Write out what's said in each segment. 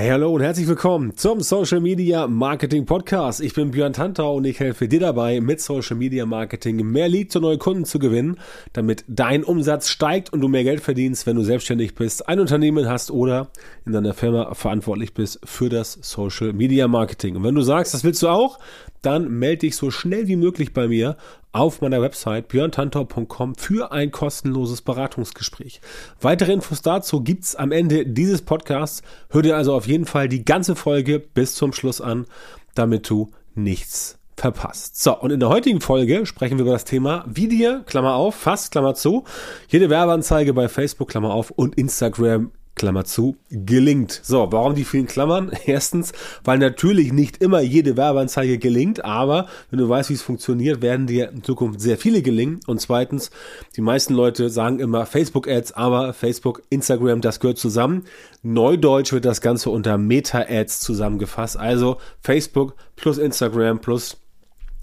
Hey, hallo und herzlich willkommen zum Social Media Marketing Podcast. Ich bin Björn Tantau und ich helfe dir dabei, mit Social Media Marketing mehr Leads und neue Kunden zu gewinnen, damit dein Umsatz steigt und du mehr Geld verdienst, wenn du selbstständig bist, ein Unternehmen hast oder in deiner Firma verantwortlich bist für das Social Media Marketing. Und wenn du sagst, das willst du auch, dann melde dich so schnell wie möglich bei mir auf meiner Website björntantor.com für ein kostenloses Beratungsgespräch. Weitere Infos dazu gibt's am Ende dieses Podcasts. Hör dir also auf jeden Fall die ganze Folge bis zum Schluss an, damit du nichts verpasst. So, und in der heutigen Folge sprechen wir über das Thema, wie dir, Klammer auf, fast, Klammer zu, jede Werbeanzeige bei Facebook, Klammer auf, und Instagram Klammer zu, gelingt. So, warum die vielen Klammern? Erstens, weil natürlich nicht immer jede Werbeanzeige gelingt, aber wenn du weißt, wie es funktioniert, werden dir in Zukunft sehr viele gelingen. Und zweitens, die meisten Leute sagen immer Facebook-Ads, aber Facebook, Instagram, das gehört zusammen. Neudeutsch wird das Ganze unter Meta-Ads zusammengefasst. Also Facebook plus Instagram plus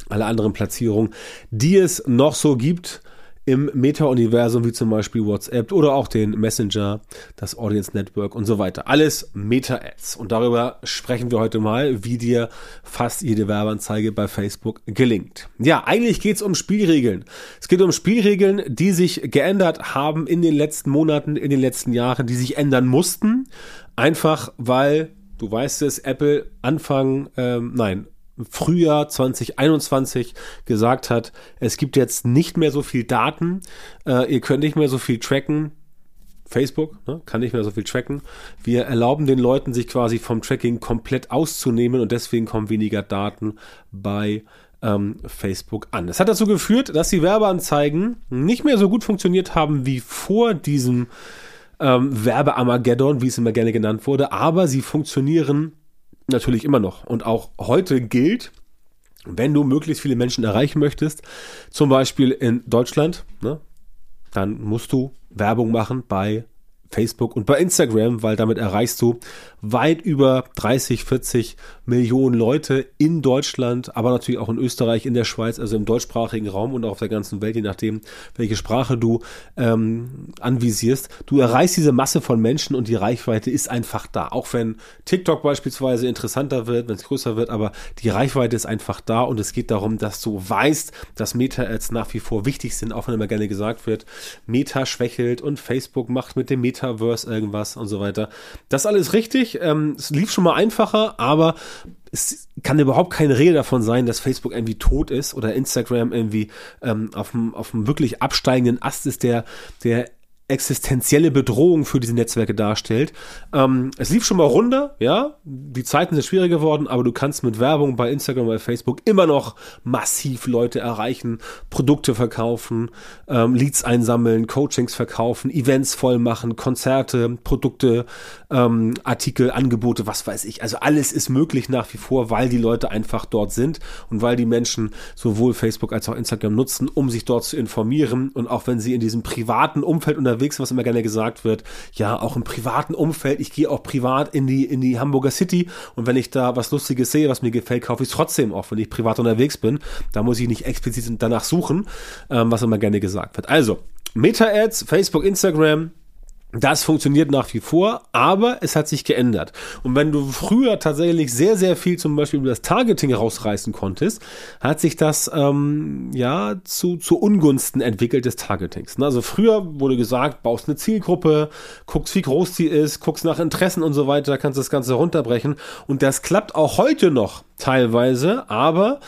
alle anderen Platzierungen, die es noch so gibt im Meta-Universum, wie zum Beispiel WhatsApp oder auch den Messenger, das Audience Network und so weiter. Alles Meta-Ads. Und darüber sprechen wir heute mal, wie dir fast jede Werbeanzeige bei Facebook gelingt. Ja, eigentlich geht es um Spielregeln. Es geht um Spielregeln, die sich geändert haben in den letzten Monaten, in den letzten Jahren, die sich ändern mussten. Einfach weil, du weißt es, Apple Anfang, ähm, nein, Frühjahr 2021 gesagt hat, es gibt jetzt nicht mehr so viel Daten, äh, ihr könnt nicht mehr so viel tracken. Facebook ne, kann nicht mehr so viel tracken. Wir erlauben den Leuten, sich quasi vom Tracking komplett auszunehmen und deswegen kommen weniger Daten bei ähm, Facebook an. Das hat dazu geführt, dass die Werbeanzeigen nicht mehr so gut funktioniert haben wie vor diesem ähm, Werbeamageddon, wie es immer gerne genannt wurde, aber sie funktionieren natürlich immer noch. Und auch heute gilt, wenn du möglichst viele Menschen erreichen möchtest, zum Beispiel in Deutschland, ne, dann musst du Werbung machen bei Facebook und bei Instagram, weil damit erreichst du weit über 30, 40 Millionen Leute in Deutschland, aber natürlich auch in Österreich, in der Schweiz, also im deutschsprachigen Raum und auch auf der ganzen Welt, je nachdem, welche Sprache du ähm, anvisierst. Du erreichst diese Masse von Menschen und die Reichweite ist einfach da. Auch wenn TikTok beispielsweise interessanter wird, wenn es größer wird, aber die Reichweite ist einfach da und es geht darum, dass du weißt, dass Meta-Ads nach wie vor wichtig sind, auch wenn immer gerne gesagt wird, Meta schwächelt und Facebook macht mit dem Metaverse irgendwas und so weiter. Das alles richtig ähm, es lief schon mal einfacher, aber es kann überhaupt keine Rede davon sein, dass Facebook irgendwie tot ist oder Instagram irgendwie ähm, auf dem auf wirklich absteigenden Ast ist, der der existenzielle Bedrohung für diese Netzwerke darstellt. Ähm, es lief schon mal runter, ja. Die Zeiten sind schwieriger geworden, aber du kannst mit Werbung bei Instagram, bei Facebook immer noch massiv Leute erreichen, Produkte verkaufen, ähm, Leads einsammeln, Coachings verkaufen, Events voll machen, Konzerte, Produkte, ähm, Artikel, Angebote, was weiß ich. Also alles ist möglich nach wie vor, weil die Leute einfach dort sind und weil die Menschen sowohl Facebook als auch Instagram nutzen, um sich dort zu informieren und auch wenn sie in diesem privaten Umfeld unter unterwegs, was immer gerne gesagt wird, ja, auch im privaten Umfeld, ich gehe auch privat in die, in die Hamburger City und wenn ich da was Lustiges sehe, was mir gefällt, kaufe ich es trotzdem auch, wenn ich privat unterwegs bin. Da muss ich nicht explizit danach suchen, ähm, was immer gerne gesagt wird. Also, Meta-Ads, Facebook, Instagram, das funktioniert nach wie vor, aber es hat sich geändert. Und wenn du früher tatsächlich sehr, sehr viel zum Beispiel über das Targeting rausreißen konntest, hat sich das ähm, ja zu, zu Ungunsten entwickelt des Targetings. Also früher wurde gesagt, baust eine Zielgruppe, guckst, wie groß die ist, guckst nach Interessen und so weiter, kannst das Ganze runterbrechen. Und das klappt auch heute noch teilweise, aber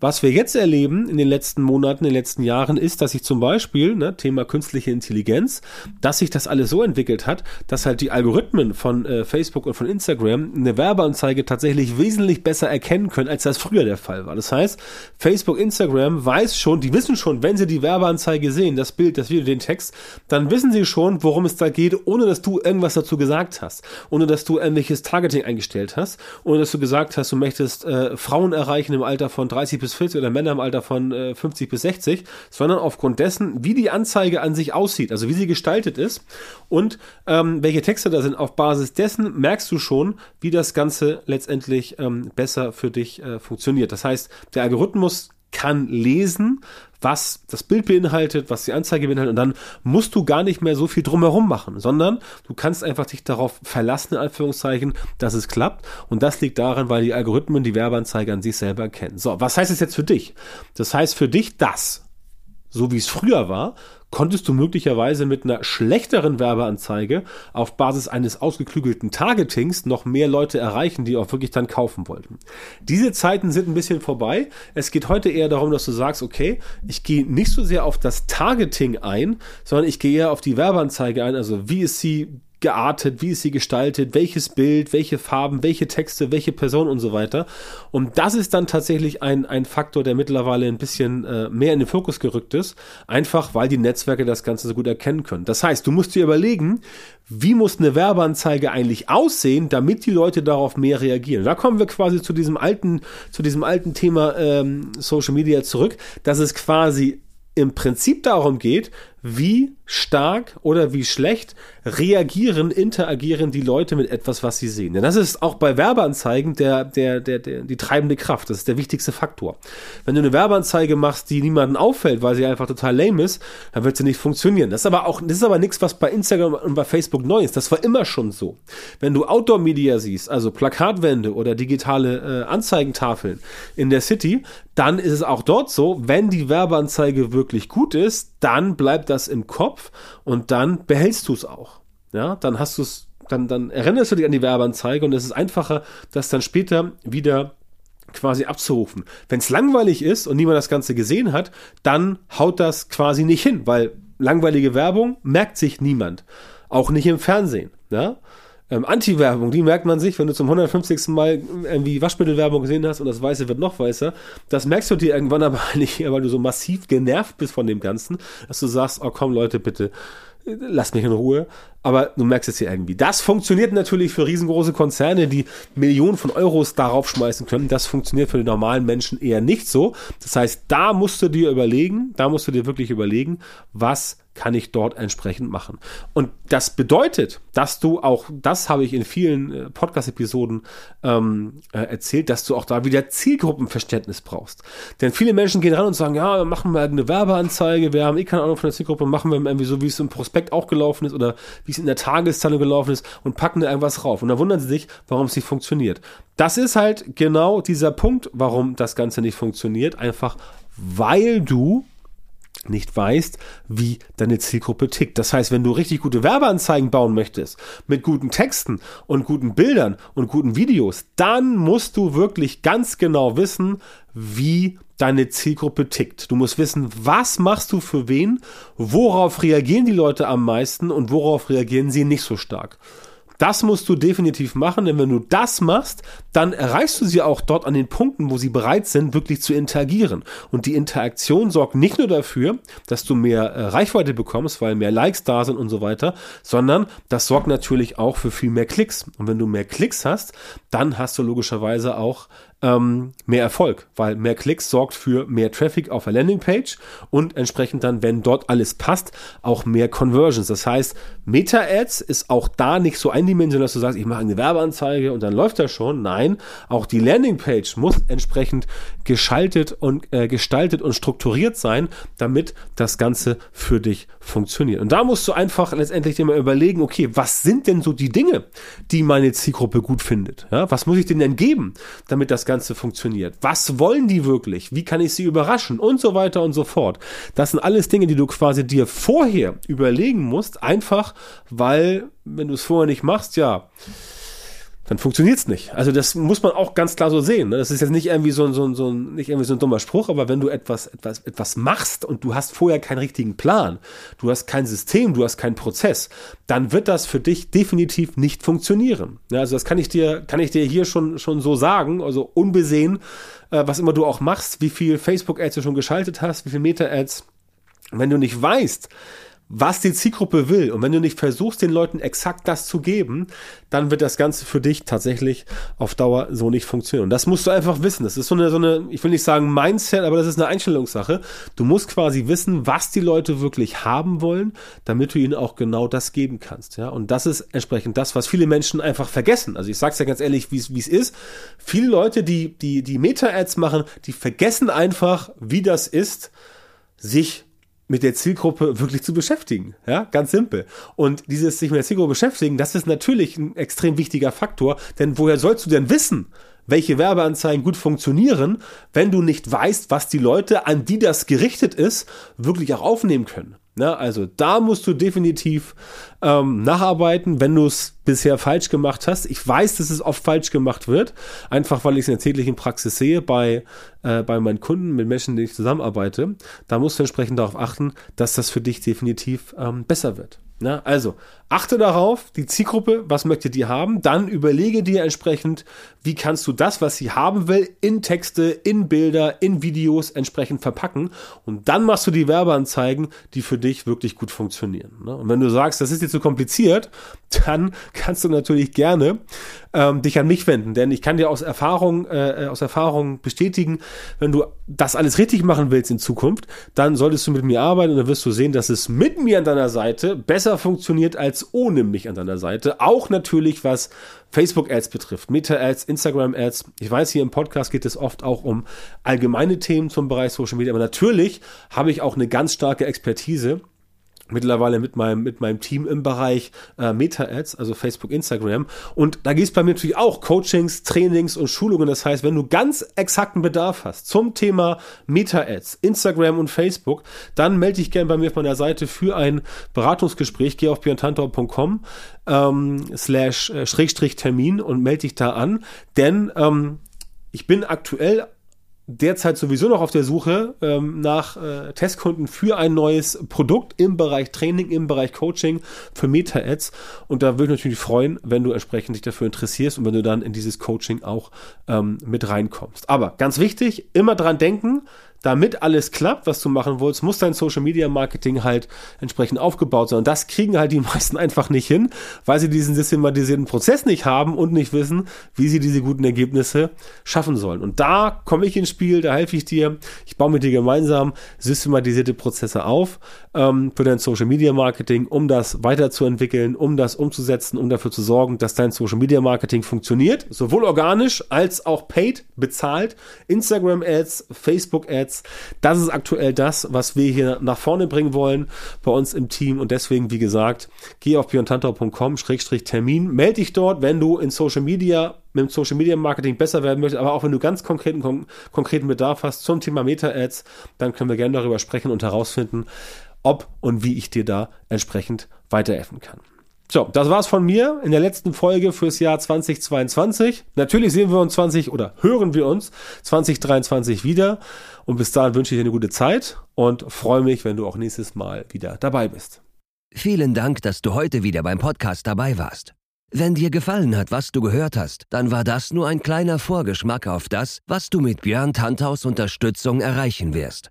was wir jetzt erleben in den letzten Monaten, in den letzten Jahren, ist, dass sich zum Beispiel, ne, Thema künstliche Intelligenz, dass sich das alles so entwickelt hat, dass halt die Algorithmen von äh, Facebook und von Instagram eine Werbeanzeige tatsächlich wesentlich besser erkennen können, als das früher der Fall war. Das heißt, Facebook, Instagram weiß schon, die wissen schon, wenn sie die Werbeanzeige sehen, das Bild, das Video, den Text, dann wissen sie schon, worum es da geht, ohne dass du irgendwas dazu gesagt hast, ohne dass du irgendwelches Targeting eingestellt hast, ohne dass du gesagt hast, du möchtest äh, Frauen erreichen im Alter von 30 bis bis 40 oder Männer im Alter von äh, 50 bis 60, sondern aufgrund dessen, wie die Anzeige an sich aussieht, also wie sie gestaltet ist und ähm, welche Texte da sind. Auf Basis dessen merkst du schon, wie das Ganze letztendlich ähm, besser für dich äh, funktioniert. Das heißt, der Algorithmus kann lesen, was das Bild beinhaltet, was die Anzeige beinhaltet und dann musst du gar nicht mehr so viel drumherum machen, sondern du kannst einfach dich darauf verlassen, in Anführungszeichen, dass es klappt und das liegt daran, weil die Algorithmen die Werbeanzeige an sich selber kennen. So, was heißt es jetzt für dich? Das heißt für dich das, so wie es früher war, konntest du möglicherweise mit einer schlechteren Werbeanzeige auf Basis eines ausgeklügelten Targetings noch mehr Leute erreichen, die auch wirklich dann kaufen wollten. Diese Zeiten sind ein bisschen vorbei. Es geht heute eher darum, dass du sagst, okay, ich gehe nicht so sehr auf das Targeting ein, sondern ich gehe eher auf die Werbeanzeige ein, also wie ist sie geartet, wie ist sie gestaltet, welches Bild, welche Farben, welche Texte, welche Person und so weiter. Und das ist dann tatsächlich ein, ein Faktor, der mittlerweile ein bisschen äh, mehr in den Fokus gerückt ist, einfach weil die Netzwerke das Ganze so gut erkennen können. Das heißt, du musst dir überlegen, wie muss eine Werbeanzeige eigentlich aussehen, damit die Leute darauf mehr reagieren. Da kommen wir quasi zu diesem alten, zu diesem alten Thema ähm, Social Media zurück, dass es quasi im Prinzip darum geht, wie stark oder wie schlecht reagieren, interagieren die Leute mit etwas, was sie sehen. Denn das ist auch bei Werbeanzeigen der, der, der, der, die treibende Kraft. Das ist der wichtigste Faktor. Wenn du eine Werbeanzeige machst, die niemanden auffällt, weil sie einfach total lame ist, dann wird sie nicht funktionieren. Das ist aber auch, das ist aber nichts, was bei Instagram und bei Facebook neu ist. Das war immer schon so. Wenn du Outdoor-Media siehst, also Plakatwände oder digitale äh, Anzeigentafeln in der City, dann ist es auch dort so, wenn die Werbeanzeige wirklich gut ist, dann bleibt das im Kopf und dann behältst du es auch. Ja, dann hast du es, dann, dann erinnerst du dich an die Werbeanzeige und es ist einfacher, das dann später wieder quasi abzurufen. Wenn es langweilig ist und niemand das Ganze gesehen hat, dann haut das quasi nicht hin, weil langweilige Werbung merkt sich niemand. Auch nicht im Fernsehen. Ja? Ähm, Anti-Werbung, die merkt man sich, wenn du zum 150. Mal irgendwie Waschmittelwerbung gesehen hast und das Weiße wird noch weißer. Das merkst du dir irgendwann aber nicht, weil du so massiv genervt bist von dem Ganzen, dass du sagst, oh komm Leute, bitte, lass mich in Ruhe. Aber du merkst es hier irgendwie. Das funktioniert natürlich für riesengroße Konzerne, die Millionen von Euros darauf schmeißen können. Das funktioniert für den normalen Menschen eher nicht so. Das heißt, da musst du dir überlegen, da musst du dir wirklich überlegen, was kann ich dort entsprechend machen. Und das bedeutet, dass du auch, das habe ich in vielen äh, Podcast-Episoden ähm, äh, erzählt, dass du auch da wieder Zielgruppenverständnis brauchst. Denn viele Menschen gehen ran und sagen, ja, machen wir eine Werbeanzeige, wir haben eh keine Ahnung von der Zielgruppe, machen wir irgendwie so, wie es im Prospekt auch gelaufen ist oder wie es in der Tageszeitung gelaufen ist und packen da irgendwas rauf. Und dann wundern sie sich, warum es nicht funktioniert. Das ist halt genau dieser Punkt, warum das Ganze nicht funktioniert. Einfach weil du nicht weißt, wie deine Zielgruppe tickt. Das heißt, wenn du richtig gute Werbeanzeigen bauen möchtest, mit guten Texten und guten Bildern und guten Videos, dann musst du wirklich ganz genau wissen, wie deine Zielgruppe tickt. Du musst wissen, was machst du für wen, worauf reagieren die Leute am meisten und worauf reagieren sie nicht so stark. Das musst du definitiv machen, denn wenn du das machst, dann erreichst du sie auch dort an den Punkten, wo sie bereit sind, wirklich zu interagieren. Und die Interaktion sorgt nicht nur dafür, dass du mehr äh, Reichweite bekommst, weil mehr Likes da sind und so weiter, sondern das sorgt natürlich auch für viel mehr Klicks. Und wenn du mehr Klicks hast, dann hast du logischerweise auch ähm, mehr Erfolg, weil mehr Klicks sorgt für mehr Traffic auf der Landingpage und entsprechend dann, wenn dort alles passt, auch mehr Conversions. Das heißt, Meta-Ads ist auch da nicht so eindimensional, dass du sagst, ich mache eine Werbeanzeige und dann läuft das schon. Nein, auch die Landingpage muss entsprechend geschaltet und äh, gestaltet und strukturiert sein, damit das Ganze für dich funktioniert. Und da musst du einfach letztendlich mal überlegen, okay, was sind denn so die Dinge, die meine Zielgruppe gut findet? Ja, was muss ich denen denn geben, damit das Ganze funktioniert. Was wollen die wirklich? Wie kann ich sie überraschen? Und so weiter und so fort. Das sind alles Dinge, die du quasi dir vorher überlegen musst, einfach weil, wenn du es vorher nicht machst, ja, dann funktioniert's nicht. Also das muss man auch ganz klar so sehen. Ne? Das ist jetzt nicht irgendwie so ein, so ein, so ein, nicht irgendwie so ein dummer Spruch, aber wenn du etwas, etwas, etwas machst und du hast vorher keinen richtigen Plan, du hast kein System, du hast keinen Prozess, dann wird das für dich definitiv nicht funktionieren. Ja, also das kann ich dir, kann ich dir hier schon, schon so sagen, also unbesehen, äh, was immer du auch machst, wie viel Facebook-Ads du schon geschaltet hast, wie viel Meta-Ads. Wenn du nicht weißt, was die Zielgruppe will und wenn du nicht versuchst, den Leuten exakt das zu geben, dann wird das Ganze für dich tatsächlich auf Dauer so nicht funktionieren. Und das musst du einfach wissen. Das ist so eine, so eine, ich will nicht sagen Mindset, aber das ist eine Einstellungssache. Du musst quasi wissen, was die Leute wirklich haben wollen, damit du ihnen auch genau das geben kannst. Ja, und das ist entsprechend das, was viele Menschen einfach vergessen. Also ich sag's ja ganz ehrlich, wie es ist. Viele Leute, die die die Meta-Ads machen, die vergessen einfach, wie das ist, sich mit der Zielgruppe wirklich zu beschäftigen. Ja, ganz simpel. Und dieses sich mit der Zielgruppe beschäftigen, das ist natürlich ein extrem wichtiger Faktor, denn woher sollst du denn wissen, welche Werbeanzeigen gut funktionieren, wenn du nicht weißt, was die Leute, an die das gerichtet ist, wirklich auch aufnehmen können? Ne? Also da musst du definitiv ähm, nacharbeiten, wenn du es bisher falsch gemacht hast. Ich weiß, dass es oft falsch gemacht wird, einfach weil ich es in der täglichen Praxis sehe bei, äh, bei meinen Kunden, mit Menschen, denen ich zusammenarbeite. Da musst du entsprechend darauf achten, dass das für dich definitiv ähm, besser wird. Na, also, achte darauf, die Zielgruppe, was möchte die haben, dann überlege dir entsprechend, wie kannst du das, was sie haben will, in Texte, in Bilder, in Videos entsprechend verpacken und dann machst du die Werbeanzeigen, die für dich wirklich gut funktionieren. Ne? Und wenn du sagst, das ist dir zu kompliziert, dann kannst du natürlich gerne ähm, dich an mich wenden, denn ich kann dir aus Erfahrung, äh, aus Erfahrung bestätigen, wenn du das alles richtig machen willst in Zukunft, dann solltest du mit mir arbeiten und dann wirst du sehen, dass es mit mir an deiner Seite besser funktioniert als ohne mich an deiner Seite. Auch natürlich was Facebook-Ads betrifft, Meta-Ads, Instagram-Ads. Ich weiß, hier im Podcast geht es oft auch um allgemeine Themen zum Bereich Social Media, aber natürlich habe ich auch eine ganz starke Expertise mittlerweile mit meinem, mit meinem Team im Bereich äh, Meta-Ads, also Facebook, Instagram. Und da gibt es bei mir natürlich auch Coachings, Trainings und Schulungen. Das heißt, wenn du ganz exakten Bedarf hast zum Thema Meta-Ads, Instagram und Facebook, dann melde dich gerne bei mir auf meiner Seite für ein Beratungsgespräch. Geh auf björntantor.com ähm, slash äh, Schrägstrich Termin und melde dich da an. Denn ähm, ich bin aktuell derzeit sowieso noch auf der Suche ähm, nach äh, Testkunden für ein neues Produkt im Bereich Training, im Bereich Coaching für Meta-Ads. Und da würde ich natürlich freuen, wenn du entsprechend dich dafür interessierst und wenn du dann in dieses Coaching auch ähm, mit reinkommst. Aber ganz wichtig, immer dran denken, damit alles klappt, was du machen willst, muss dein Social Media Marketing halt entsprechend aufgebaut sein. Und das kriegen halt die meisten einfach nicht hin, weil sie diesen systematisierten Prozess nicht haben und nicht wissen, wie sie diese guten Ergebnisse schaffen sollen. Und da komme ich ins Spiel, da helfe ich dir. Ich baue mit dir gemeinsam systematisierte Prozesse auf ähm, für dein Social Media Marketing, um das weiterzuentwickeln, um das umzusetzen, um dafür zu sorgen, dass dein Social Media Marketing funktioniert, sowohl organisch als auch paid, bezahlt, Instagram Ads, Facebook Ads, Ads. Das ist aktuell das, was wir hier nach vorne bringen wollen bei uns im Team. Und deswegen, wie gesagt, geh auf björntantau.com-termin, melde dich dort, wenn du in Social Media mit dem Social Media Marketing besser werden möchtest, aber auch wenn du ganz konkreten, kon konkreten Bedarf hast zum Thema Meta-Ads, dann können wir gerne darüber sprechen und herausfinden, ob und wie ich dir da entsprechend weiterhelfen kann. So, das war's von mir in der letzten Folge fürs Jahr 2022. Natürlich sehen wir uns 20 oder hören wir uns 2023 wieder. Und bis dahin wünsche ich dir eine gute Zeit und freue mich, wenn du auch nächstes Mal wieder dabei bist. Vielen Dank, dass du heute wieder beim Podcast dabei warst. Wenn dir gefallen hat, was du gehört hast, dann war das nur ein kleiner Vorgeschmack auf das, was du mit Björn Tanthaus Unterstützung erreichen wirst.